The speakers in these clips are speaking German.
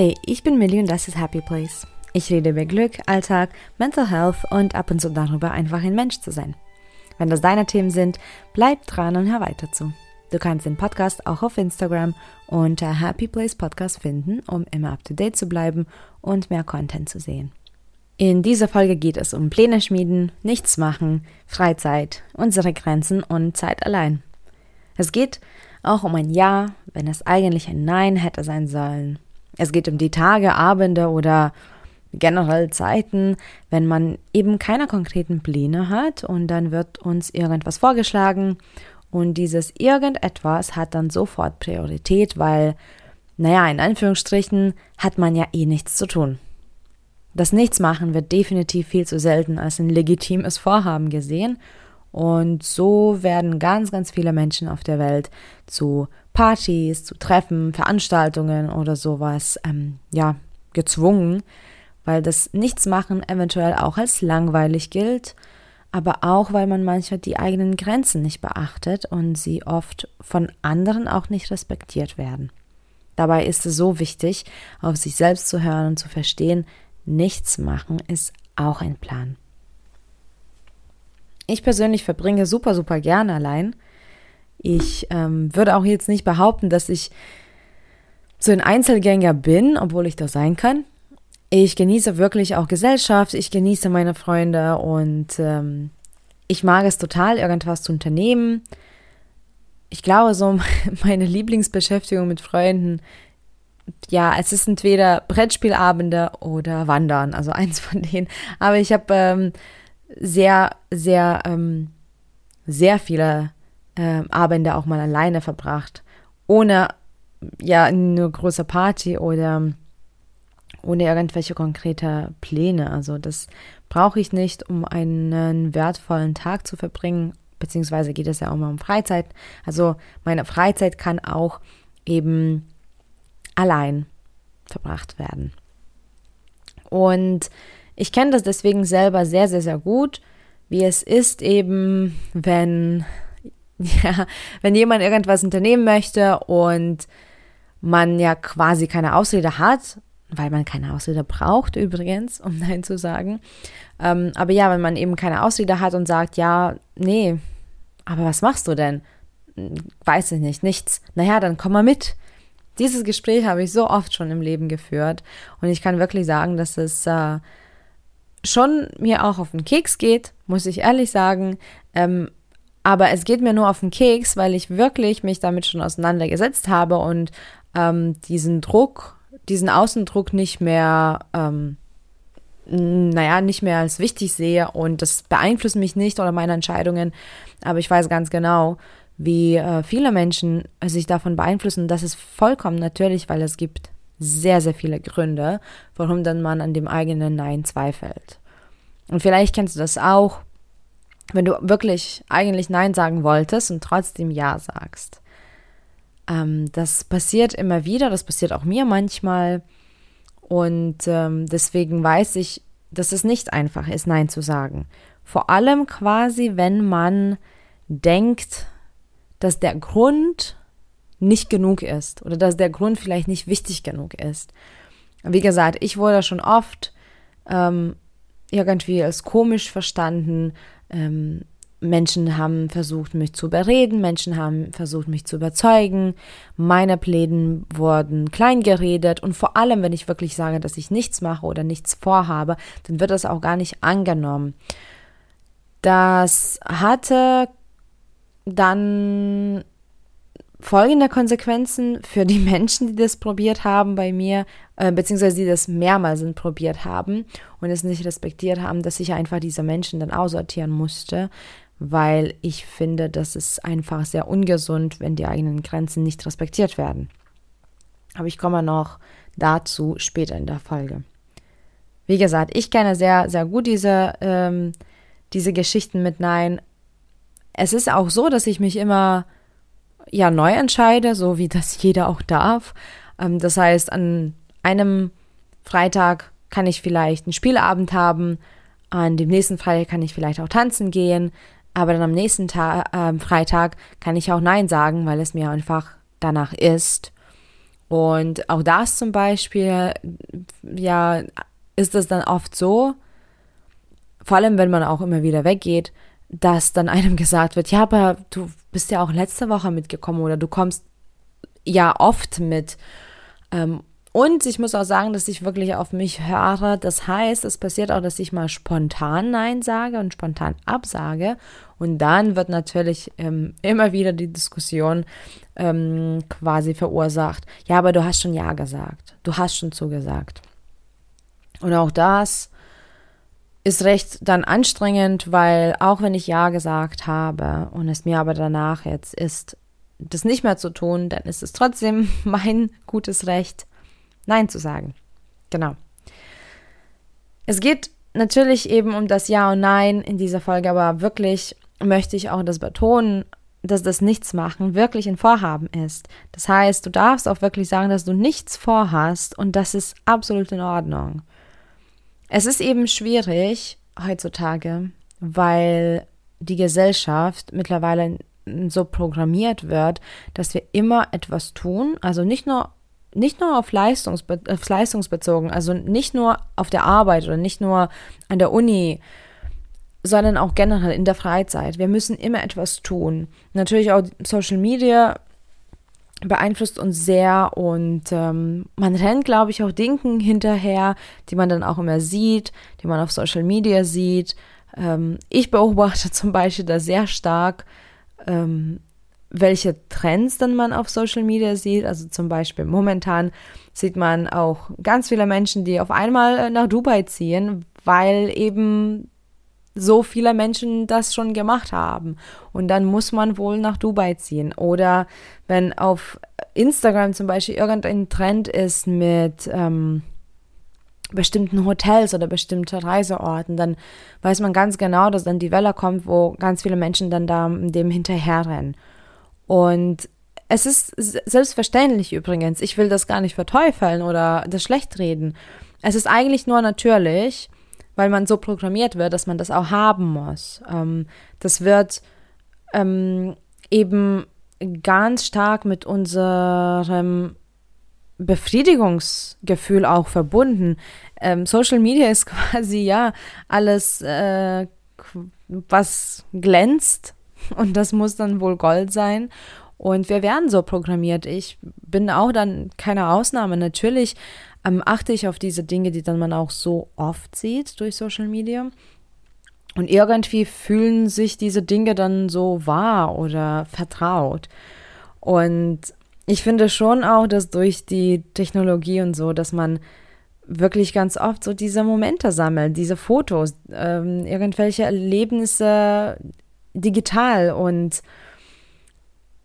Hey, ich bin Millie und das ist Happy Place. Ich rede über Glück, Alltag, Mental Health und ab und zu darüber, einfach ein Mensch zu sein. Wenn das deine Themen sind, bleib dran und hör weiter zu. Du kannst den Podcast auch auf Instagram unter Happy Place Podcast finden, um immer up to date zu bleiben und mehr Content zu sehen. In dieser Folge geht es um Pläne schmieden, nichts machen, Freizeit, unsere Grenzen und Zeit allein. Es geht auch um ein Ja, wenn es eigentlich ein Nein hätte sein sollen. Es geht um die Tage, Abende oder generell Zeiten, wenn man eben keine konkreten Pläne hat und dann wird uns irgendwas vorgeschlagen und dieses irgendetwas hat dann sofort Priorität, weil, naja, in Anführungsstrichen hat man ja eh nichts zu tun. Das Nichtsmachen wird definitiv viel zu selten als ein legitimes Vorhaben gesehen und so werden ganz, ganz viele Menschen auf der Welt zu Partys, zu Treffen, Veranstaltungen oder sowas, ähm, ja, gezwungen, weil das Nichtsmachen eventuell auch als langweilig gilt, aber auch, weil man manchmal die eigenen Grenzen nicht beachtet und sie oft von anderen auch nicht respektiert werden. Dabei ist es so wichtig, auf sich selbst zu hören und zu verstehen, nichts machen ist auch ein Plan. Ich persönlich verbringe super, super gerne allein. Ich ähm, würde auch jetzt nicht behaupten, dass ich so ein Einzelgänger bin, obwohl ich das sein kann. Ich genieße wirklich auch Gesellschaft, ich genieße meine Freunde und ähm, ich mag es total, irgendwas zu unternehmen. Ich glaube, so meine Lieblingsbeschäftigung mit Freunden, ja, es ist entweder Brettspielabende oder Wandern, also eins von denen. Aber ich habe ähm, sehr, sehr, ähm, sehr viele äh, Abende auch mal alleine verbracht, ohne ja eine große Party oder ohne irgendwelche konkrete Pläne. Also das brauche ich nicht, um einen wertvollen Tag zu verbringen, beziehungsweise geht es ja auch mal um Freizeit. Also meine Freizeit kann auch eben allein verbracht werden. Und ich kenne das deswegen selber sehr, sehr, sehr gut, wie es ist eben, wenn, ja, wenn jemand irgendwas unternehmen möchte und man ja quasi keine Ausrede hat, weil man keine Ausrede braucht übrigens, um Nein zu sagen. Ähm, aber ja, wenn man eben keine Ausrede hat und sagt, ja, nee, aber was machst du denn? Weiß ich nicht, nichts. Naja, dann komm mal mit. Dieses Gespräch habe ich so oft schon im Leben geführt und ich kann wirklich sagen, dass es äh, schon mir auch auf den Keks geht, muss ich ehrlich sagen. Ähm, aber es geht mir nur auf den Keks, weil ich wirklich mich damit schon auseinandergesetzt habe und ähm, diesen Druck, diesen Außendruck nicht mehr, ähm, naja, nicht mehr als wichtig sehe und das beeinflusst mich nicht oder meine Entscheidungen. Aber ich weiß ganz genau, wie äh, viele Menschen sich davon beeinflussen. Das ist vollkommen natürlich, weil es gibt sehr, sehr viele Gründe, warum dann man an dem eigenen Nein zweifelt. Und vielleicht kennst du das auch, wenn du wirklich eigentlich Nein sagen wolltest und trotzdem Ja sagst. Ähm, das passiert immer wieder, das passiert auch mir manchmal. Und ähm, deswegen weiß ich, dass es nicht einfach ist, Nein zu sagen. Vor allem quasi, wenn man denkt, dass der Grund nicht genug ist oder dass der Grund vielleicht nicht wichtig genug ist. Wie gesagt, ich wurde schon oft ähm, irgendwie als komisch verstanden. Ähm, Menschen haben versucht, mich zu überreden, Menschen haben versucht, mich zu überzeugen. Meine Pläne wurden klein geredet und vor allem, wenn ich wirklich sage, dass ich nichts mache oder nichts vorhabe, dann wird das auch gar nicht angenommen. Das hatte dann folgende Konsequenzen für die Menschen, die das probiert haben bei mir, äh, beziehungsweise die das mehrmals probiert haben und es nicht respektiert haben, dass ich einfach diese Menschen dann aussortieren musste, weil ich finde, das ist einfach sehr ungesund, wenn die eigenen Grenzen nicht respektiert werden. Aber ich komme noch dazu später in der Folge. Wie gesagt, ich kenne sehr, sehr gut diese, ähm, diese Geschichten mit Nein. Es ist auch so, dass ich mich immer ja neu entscheide, so wie das jeder auch darf. Ähm, das heißt, an einem Freitag kann ich vielleicht einen Spielabend haben, an dem nächsten Freitag kann ich vielleicht auch tanzen gehen, aber dann am nächsten Tag, äh, Freitag kann ich auch Nein sagen, weil es mir einfach danach ist. Und auch das zum Beispiel, ja, ist es dann oft so, vor allem wenn man auch immer wieder weggeht, dass dann einem gesagt wird, ja, aber du bist ja auch letzte Woche mitgekommen oder du kommst ja oft mit. Ähm, und ich muss auch sagen, dass ich wirklich auf mich höre. Das heißt, es passiert auch, dass ich mal spontan Nein sage und spontan absage. Und dann wird natürlich ähm, immer wieder die Diskussion ähm, quasi verursacht. Ja, aber du hast schon Ja gesagt. Du hast schon zugesagt. Und auch das ist recht dann anstrengend, weil auch wenn ich Ja gesagt habe und es mir aber danach jetzt ist, das nicht mehr zu tun, dann ist es trotzdem mein gutes Recht, Nein zu sagen. Genau. Es geht natürlich eben um das Ja und Nein in dieser Folge, aber wirklich möchte ich auch das betonen, dass das Nichtsmachen wirklich ein Vorhaben ist. Das heißt, du darfst auch wirklich sagen, dass du nichts vorhast und das ist absolut in Ordnung. Es ist eben schwierig heutzutage, weil die Gesellschaft mittlerweile so programmiert wird, dass wir immer etwas tun, also nicht nur nicht nur auf, Leistungsbe auf leistungsbezogen, also nicht nur auf der Arbeit oder nicht nur an der Uni, sondern auch generell in der Freizeit. Wir müssen immer etwas tun. Natürlich auch Social Media beeinflusst uns sehr und ähm, man rennt, glaube ich, auch Dingen hinterher, die man dann auch immer sieht, die man auf Social Media sieht. Ähm, ich beobachte zum Beispiel da sehr stark, ähm, welche Trends dann man auf Social Media sieht. Also zum Beispiel momentan sieht man auch ganz viele Menschen, die auf einmal nach Dubai ziehen, weil eben so viele Menschen das schon gemacht haben. Und dann muss man wohl nach Dubai ziehen. Oder wenn auf Instagram zum Beispiel irgendein Trend ist mit ähm, bestimmten Hotels oder bestimmten Reiseorten, dann weiß man ganz genau, dass dann die Welle kommt, wo ganz viele Menschen dann da dem hinterherrennen. Und es ist selbstverständlich übrigens, ich will das gar nicht verteufeln oder das schlecht reden. Es ist eigentlich nur natürlich, weil man so programmiert wird, dass man das auch haben muss. Ähm, das wird ähm, eben ganz stark mit unserem Befriedigungsgefühl auch verbunden. Ähm, Social Media ist quasi ja alles, äh, was glänzt und das muss dann wohl Gold sein. Und wir werden so programmiert. Ich bin auch dann keine Ausnahme. Natürlich ähm, achte ich auf diese Dinge, die dann man auch so oft sieht durch Social Media. Und irgendwie fühlen sich diese Dinge dann so wahr oder vertraut. Und ich finde schon auch, dass durch die Technologie und so, dass man wirklich ganz oft so diese Momente sammelt, diese Fotos, ähm, irgendwelche Erlebnisse digital. Und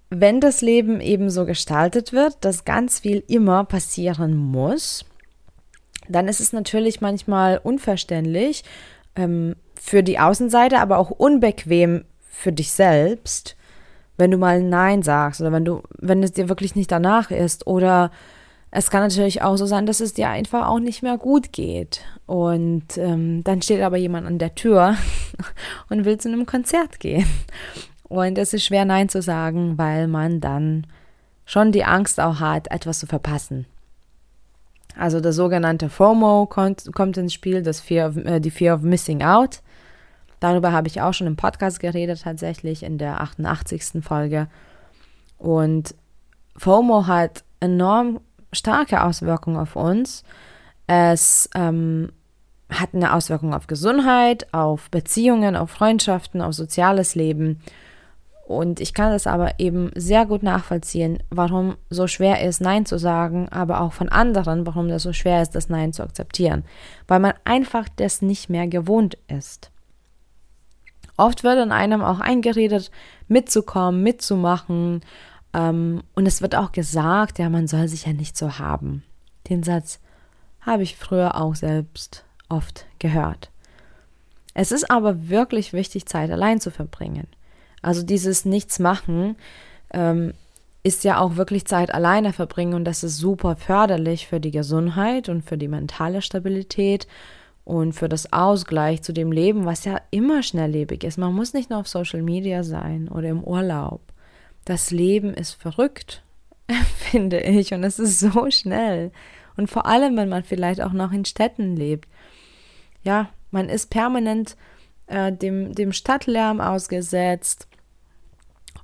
wenn das Leben eben so gestaltet wird, dass ganz viel immer passieren muss, dann ist es natürlich manchmal unverständlich ähm, für die Außenseite, aber auch unbequem für dich selbst, wenn du mal Nein sagst oder wenn du, wenn es dir wirklich nicht danach ist. Oder es kann natürlich auch so sein, dass es dir einfach auch nicht mehr gut geht. Und ähm, dann steht aber jemand an der Tür und will zu einem Konzert gehen. Und es ist schwer, Nein zu sagen, weil man dann schon die Angst auch hat, etwas zu verpassen. Also das sogenannte FOMO kommt, kommt ins Spiel, das Fear of, äh, die Fear of Missing Out. Darüber habe ich auch schon im Podcast geredet, tatsächlich in der 88. Folge. Und FOMO hat enorm starke Auswirkungen auf uns. Es ähm, hat eine Auswirkung auf Gesundheit, auf Beziehungen, auf Freundschaften, auf soziales Leben. Und ich kann das aber eben sehr gut nachvollziehen, warum so schwer ist, Nein zu sagen, aber auch von anderen, warum das so schwer ist, das Nein zu akzeptieren. Weil man einfach das nicht mehr gewohnt ist. Oft wird an einem auch eingeredet, mitzukommen, mitzumachen. Ähm, und es wird auch gesagt, ja, man soll sich ja nicht so haben. Den Satz habe ich früher auch selbst oft gehört. Es ist aber wirklich wichtig, Zeit allein zu verbringen. Also dieses Nichtsmachen ähm, ist ja auch wirklich Zeit alleine verbringen und das ist super förderlich für die Gesundheit und für die mentale Stabilität und für das Ausgleich zu dem Leben, was ja immer schnelllebig ist. Man muss nicht nur auf Social Media sein oder im Urlaub. Das Leben ist verrückt. finde ich. Und es ist so schnell. Und vor allem, wenn man vielleicht auch noch in Städten lebt. Ja, man ist permanent äh, dem, dem Stadtlärm ausgesetzt.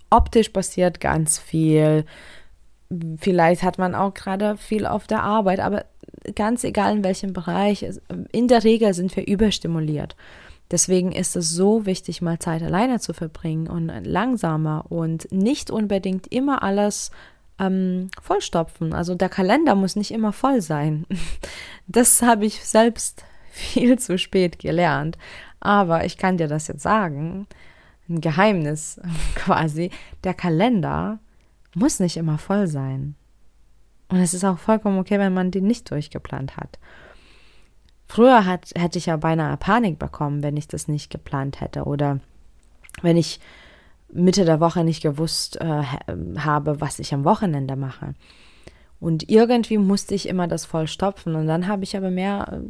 Optisch passiert ganz viel. Vielleicht hat man auch gerade viel auf der Arbeit, aber ganz egal in welchem Bereich, in der Regel sind wir überstimuliert. Deswegen ist es so wichtig, mal Zeit alleine zu verbringen und langsamer und nicht unbedingt immer alles ähm, vollstopfen. Also der Kalender muss nicht immer voll sein. Das habe ich selbst viel zu spät gelernt. Aber ich kann dir das jetzt sagen, ein Geheimnis quasi, der Kalender muss nicht immer voll sein. Und es ist auch vollkommen okay, wenn man den nicht durchgeplant hat. Früher hat, hätte ich ja beinahe Panik bekommen, wenn ich das nicht geplant hätte oder wenn ich Mitte der Woche nicht gewusst äh, habe, was ich am Wochenende mache. Und irgendwie musste ich immer das voll stopfen. Und dann habe ich aber mehr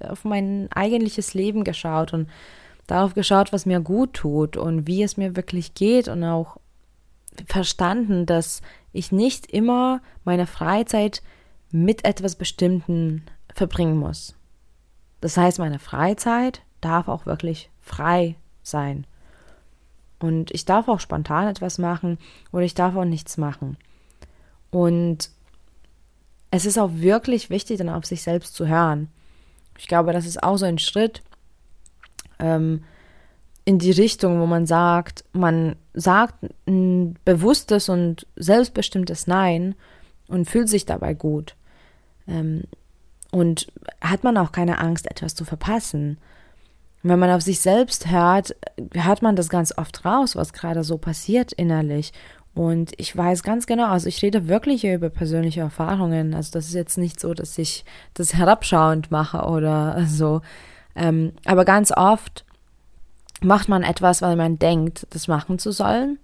äh, auf mein eigentliches Leben geschaut und darauf geschaut, was mir gut tut und wie es mir wirklich geht und auch verstanden, dass ich nicht immer meine Freizeit mit etwas Bestimmten verbringen muss. Das heißt, meine Freizeit darf auch wirklich frei sein. Und ich darf auch spontan etwas machen oder ich darf auch nichts machen. Und es ist auch wirklich wichtig, dann auf sich selbst zu hören. Ich glaube, das ist auch so ein Schritt ähm, in die Richtung, wo man sagt, man sagt ein bewusstes und selbstbestimmtes Nein und fühlt sich dabei gut. Ähm, und hat man auch keine Angst, etwas zu verpassen. wenn man auf sich selbst hört, hört man das ganz oft raus, was gerade so passiert innerlich. Und ich weiß ganz genau, also ich rede wirklich über persönliche Erfahrungen. Also das ist jetzt nicht so, dass ich das herabschauend mache oder so. Ähm, aber ganz oft macht man etwas, weil man denkt, das machen zu sollen.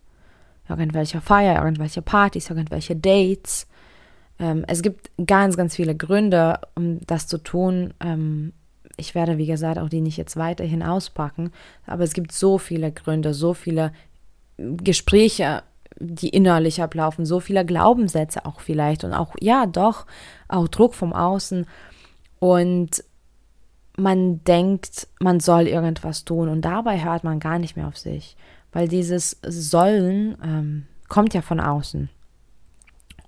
Irgendwelche Feier, irgendwelche Partys, irgendwelche Dates. Ähm, es gibt ganz, ganz viele Gründe, um das zu tun. Ähm, ich werde, wie gesagt, auch die nicht jetzt weiterhin auspacken, aber es gibt so viele Gründe, so viele Gespräche, die innerlich ablaufen, so viele Glaubenssätze auch vielleicht und auch, ja, doch, auch Druck vom Außen. Und man denkt, man soll irgendwas tun und dabei hört man gar nicht mehr auf sich, weil dieses Sollen ähm, kommt ja von außen.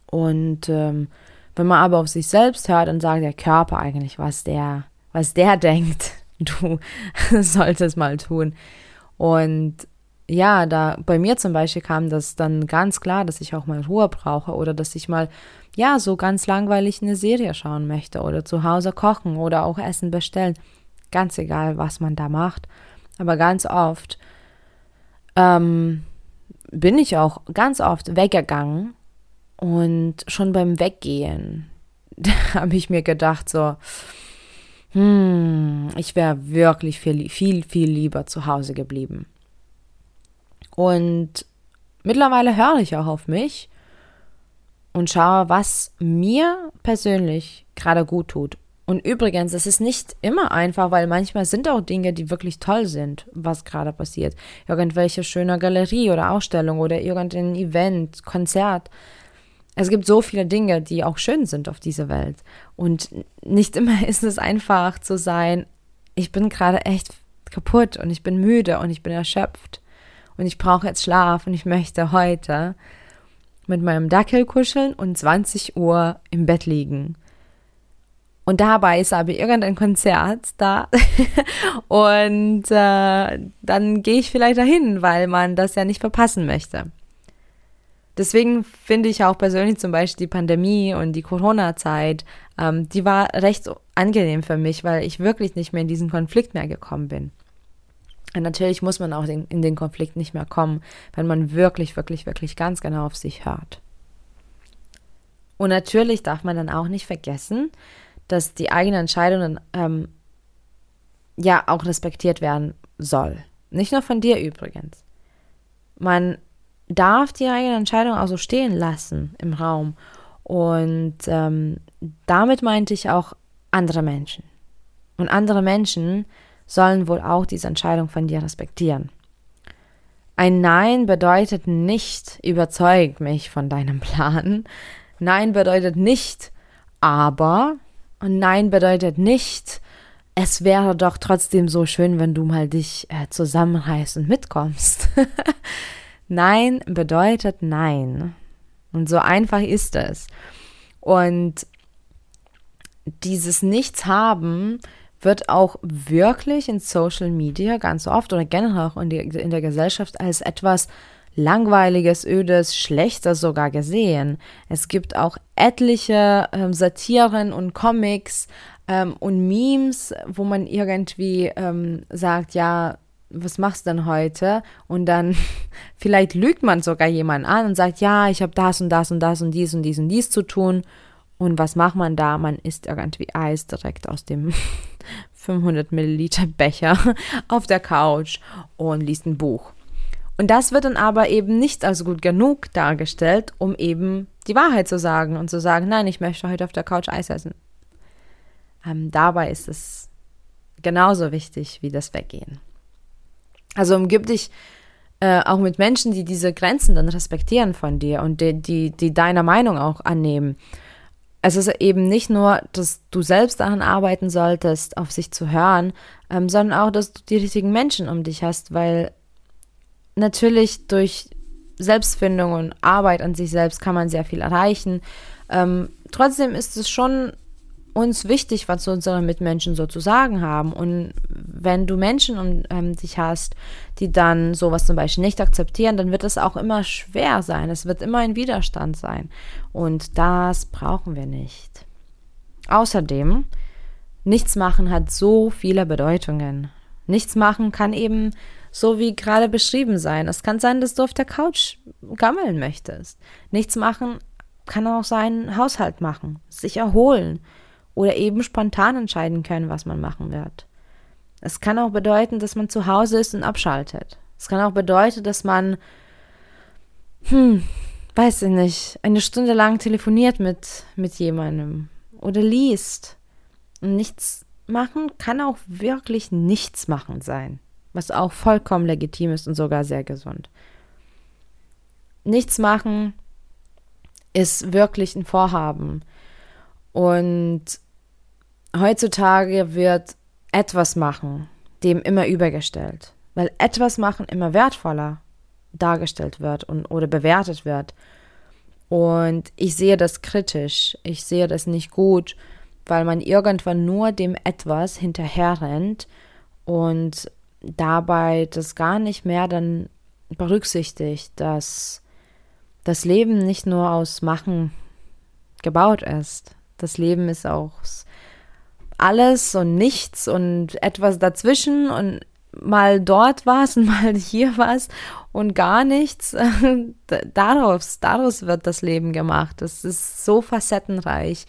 Und ähm, wenn man aber auf sich selbst hört und sagt der Körper eigentlich, was der, was der denkt, du solltest mal tun. Und ja, da bei mir zum Beispiel kam das dann ganz klar, dass ich auch mal Ruhe brauche oder dass ich mal, ja, so ganz langweilig eine Serie schauen möchte oder zu Hause kochen oder auch Essen bestellen. Ganz egal, was man da macht. Aber ganz oft ähm, bin ich auch ganz oft weggegangen und schon beim Weggehen habe ich mir gedacht, so, hm, ich wäre wirklich viel, viel, viel lieber zu Hause geblieben. Und mittlerweile höre ich auch auf mich und schaue, was mir persönlich gerade gut tut. Und übrigens, es ist nicht immer einfach, weil manchmal sind auch Dinge, die wirklich toll sind, was gerade passiert. Irgendwelche schöne Galerie oder Ausstellung oder irgendein Event, Konzert es gibt so viele Dinge, die auch schön sind auf dieser Welt. Und nicht immer ist es einfach zu sein, ich bin gerade echt kaputt und ich bin müde und ich bin erschöpft und ich brauche jetzt Schlaf und ich möchte heute mit meinem Dackel kuscheln und 20 Uhr im Bett liegen. Und dabei ist aber irgendein Konzert da und äh, dann gehe ich vielleicht dahin, weil man das ja nicht verpassen möchte. Deswegen finde ich auch persönlich zum Beispiel die Pandemie und die Corona-Zeit, ähm, die war recht angenehm für mich, weil ich wirklich nicht mehr in diesen Konflikt mehr gekommen bin. Und natürlich muss man auch in, den Konflikt nicht mehr kommen, wenn man wirklich, wirklich, wirklich ganz genau auf sich hört. Und natürlich darf man dann auch nicht vergessen, dass die eigenen Entscheidungen ähm, ja auch respektiert werden soll. Nicht nur von dir übrigens. Man darf die eigene Entscheidung auch so stehen lassen im Raum. Und ähm, damit meinte ich auch andere Menschen. Und andere Menschen sollen wohl auch diese Entscheidung von dir respektieren. Ein Nein bedeutet nicht, überzeug mich von deinem Plan. Nein bedeutet nicht, aber. Und Nein bedeutet nicht, es wäre doch trotzdem so schön, wenn du mal dich äh, zusammenreißt und mitkommst. nein bedeutet Nein. Und so einfach ist es. Und dieses Nichts haben wird auch wirklich in Social Media ganz oft oder generell auch in, die, in der Gesellschaft als etwas langweiliges, ödes, schlechter sogar gesehen. Es gibt auch etliche ähm, Satiren und Comics ähm, und Memes, wo man irgendwie ähm, sagt, ja, was machst du denn heute? Und dann vielleicht lügt man sogar jemanden an und sagt, ja, ich habe das und das und das und dies und dies und dies zu tun. Und was macht man da? Man isst irgendwie Eis direkt aus dem 500 Milliliter Becher auf der Couch und liest ein Buch. Und das wird dann aber eben nicht als gut genug dargestellt, um eben die Wahrheit zu sagen und zu sagen, nein, ich möchte heute auf der Couch Eis essen. Ähm, dabei ist es genauso wichtig wie das Weggehen. Also umgib dich äh, auch mit Menschen, die diese Grenzen dann respektieren von dir und die, die, die deiner Meinung auch annehmen. Es ist eben nicht nur, dass du selbst daran arbeiten solltest, auf sich zu hören, ähm, sondern auch, dass du die richtigen Menschen um dich hast, weil natürlich durch Selbstfindung und Arbeit an sich selbst kann man sehr viel erreichen. Ähm, trotzdem ist es schon uns wichtig, was unsere Mitmenschen so zu sagen haben. Und wenn du Menschen um ähm, dich hast, die dann sowas zum Beispiel nicht akzeptieren, dann wird es auch immer schwer sein. Es wird immer ein Widerstand sein. Und das brauchen wir nicht. Außerdem, nichts machen hat so viele Bedeutungen. Nichts machen kann eben so wie gerade beschrieben sein. Es kann sein, dass du auf der Couch gammeln möchtest. Nichts machen kann auch sein, Haushalt machen, sich erholen oder eben spontan entscheiden können, was man machen wird. Es kann auch bedeuten, dass man zu Hause ist und abschaltet. Es kann auch bedeuten, dass man, hm, weiß ich nicht, eine Stunde lang telefoniert mit, mit jemandem oder liest. Und nichts machen kann auch wirklich nichts machen sein, was auch vollkommen legitim ist und sogar sehr gesund. Nichts machen ist wirklich ein Vorhaben. Und heutzutage wird etwas machen dem immer übergestellt, weil etwas machen immer wertvoller dargestellt wird und, oder bewertet wird. Und ich sehe das kritisch, ich sehe das nicht gut, weil man irgendwann nur dem etwas hinterherrennt und dabei das gar nicht mehr dann berücksichtigt, dass das Leben nicht nur aus Machen gebaut ist. Das Leben ist auch alles und nichts und etwas dazwischen und mal dort was und mal hier was und gar nichts. daraus, daraus wird das Leben gemacht. Das ist so facettenreich.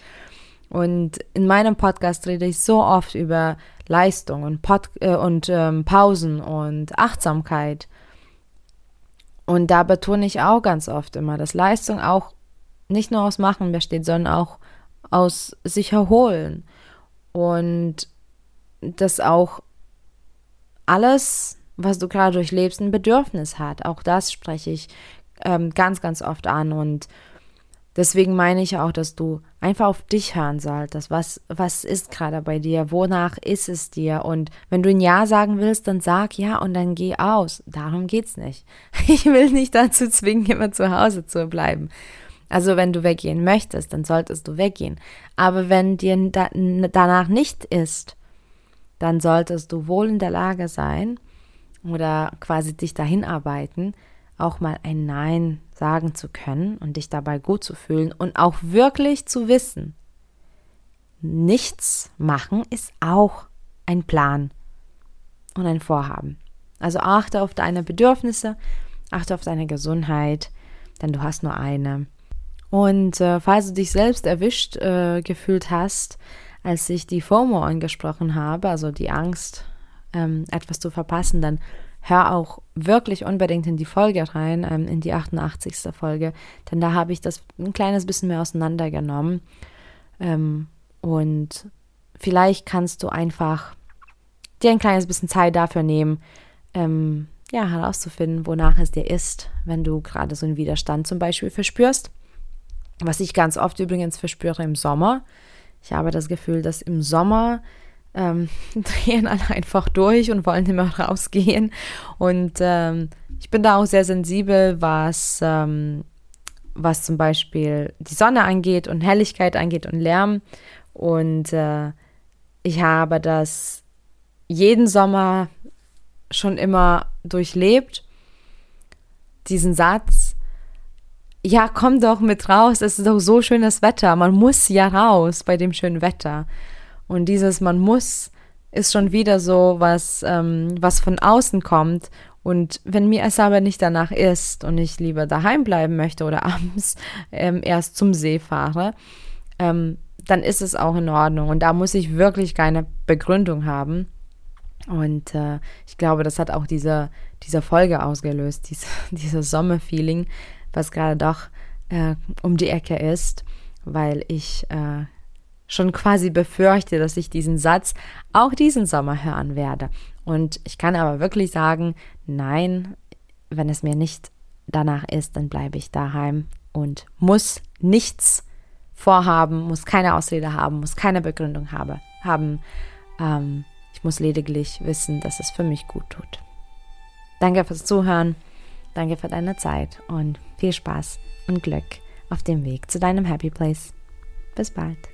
Und in meinem Podcast rede ich so oft über Leistung und, Pod äh, und ähm, Pausen und Achtsamkeit. Und da betone ich auch ganz oft immer, dass Leistung auch nicht nur aus Machen besteht, sondern auch aus sich erholen und dass auch alles, was du gerade durchlebst, ein Bedürfnis hat. Auch das spreche ich ähm, ganz, ganz oft an und deswegen meine ich auch, dass du einfach auf dich hören solltest. Was, was ist gerade bei dir? Wonach ist es dir? Und wenn du ein Ja sagen willst, dann sag Ja und dann geh aus. Darum geht's nicht. Ich will nicht dazu zwingen, immer zu Hause zu bleiben. Also wenn du weggehen möchtest, dann solltest du weggehen. Aber wenn dir da, danach nicht ist, dann solltest du wohl in der Lage sein oder quasi dich dahin arbeiten, auch mal ein Nein sagen zu können und dich dabei gut zu fühlen und auch wirklich zu wissen, nichts machen ist auch ein Plan und ein Vorhaben. Also achte auf deine Bedürfnisse, achte auf deine Gesundheit, denn du hast nur eine. Und äh, falls du dich selbst erwischt äh, gefühlt hast, als ich die FOMO angesprochen habe, also die Angst, ähm, etwas zu verpassen, dann hör auch wirklich unbedingt in die Folge rein, ähm, in die 88. Folge, denn da habe ich das ein kleines bisschen mehr auseinandergenommen. Ähm, und vielleicht kannst du einfach dir ein kleines bisschen Zeit dafür nehmen, ähm, ja, herauszufinden, wonach es dir ist, wenn du gerade so einen Widerstand zum Beispiel verspürst Was ich ganz oft übrigens verspüre im Sommer. Ich habe das Gefühl, dass im Sommer ähm, drehen alle einfach durch und wollen immer rausgehen. Und ähm, ich bin da auch sehr sensibel, was, ähm, was zum Beispiel die Sonne angeht und Helligkeit angeht und Lärm. Und äh, ich habe das jeden Sommer schon immer durchlebt. Diesen Satz, ja, komm doch mit raus, es ist doch so schönes Wetter, man muss ja raus bei dem schönen Wetter. Und dieses man muss ist schon wieder so was, ähm, was von außen kommt. Und wenn mir es aber nicht danach ist und ich lieber daheim bleiben möchte oder abends ähm, erst zum See fahre, ähm, dann ist es auch in Ordnung. Und da muss ich wirklich keine Begründung haben. Und äh, ich glaube, das hat auch diese, diese Folge ausgelöst, diese, dieses Sommerfeeling, was gerade doch äh, um die Ecke ist, weil ich äh, schon quasi befürchte, dass ich diesen Satz auch diesen Sommer hören werde. Und ich kann aber wirklich sagen, nein, wenn es mir nicht danach ist, dann bleibe ich daheim und muss nichts vorhaben, muss keine Ausrede haben, muss keine Begründung habe, haben. Ähm, ich muss lediglich wissen, dass es für mich gut tut. Danke fürs Zuhören, danke für deine Zeit und viel Spaß und Glück auf dem Weg zu deinem Happy Place. Bis bald.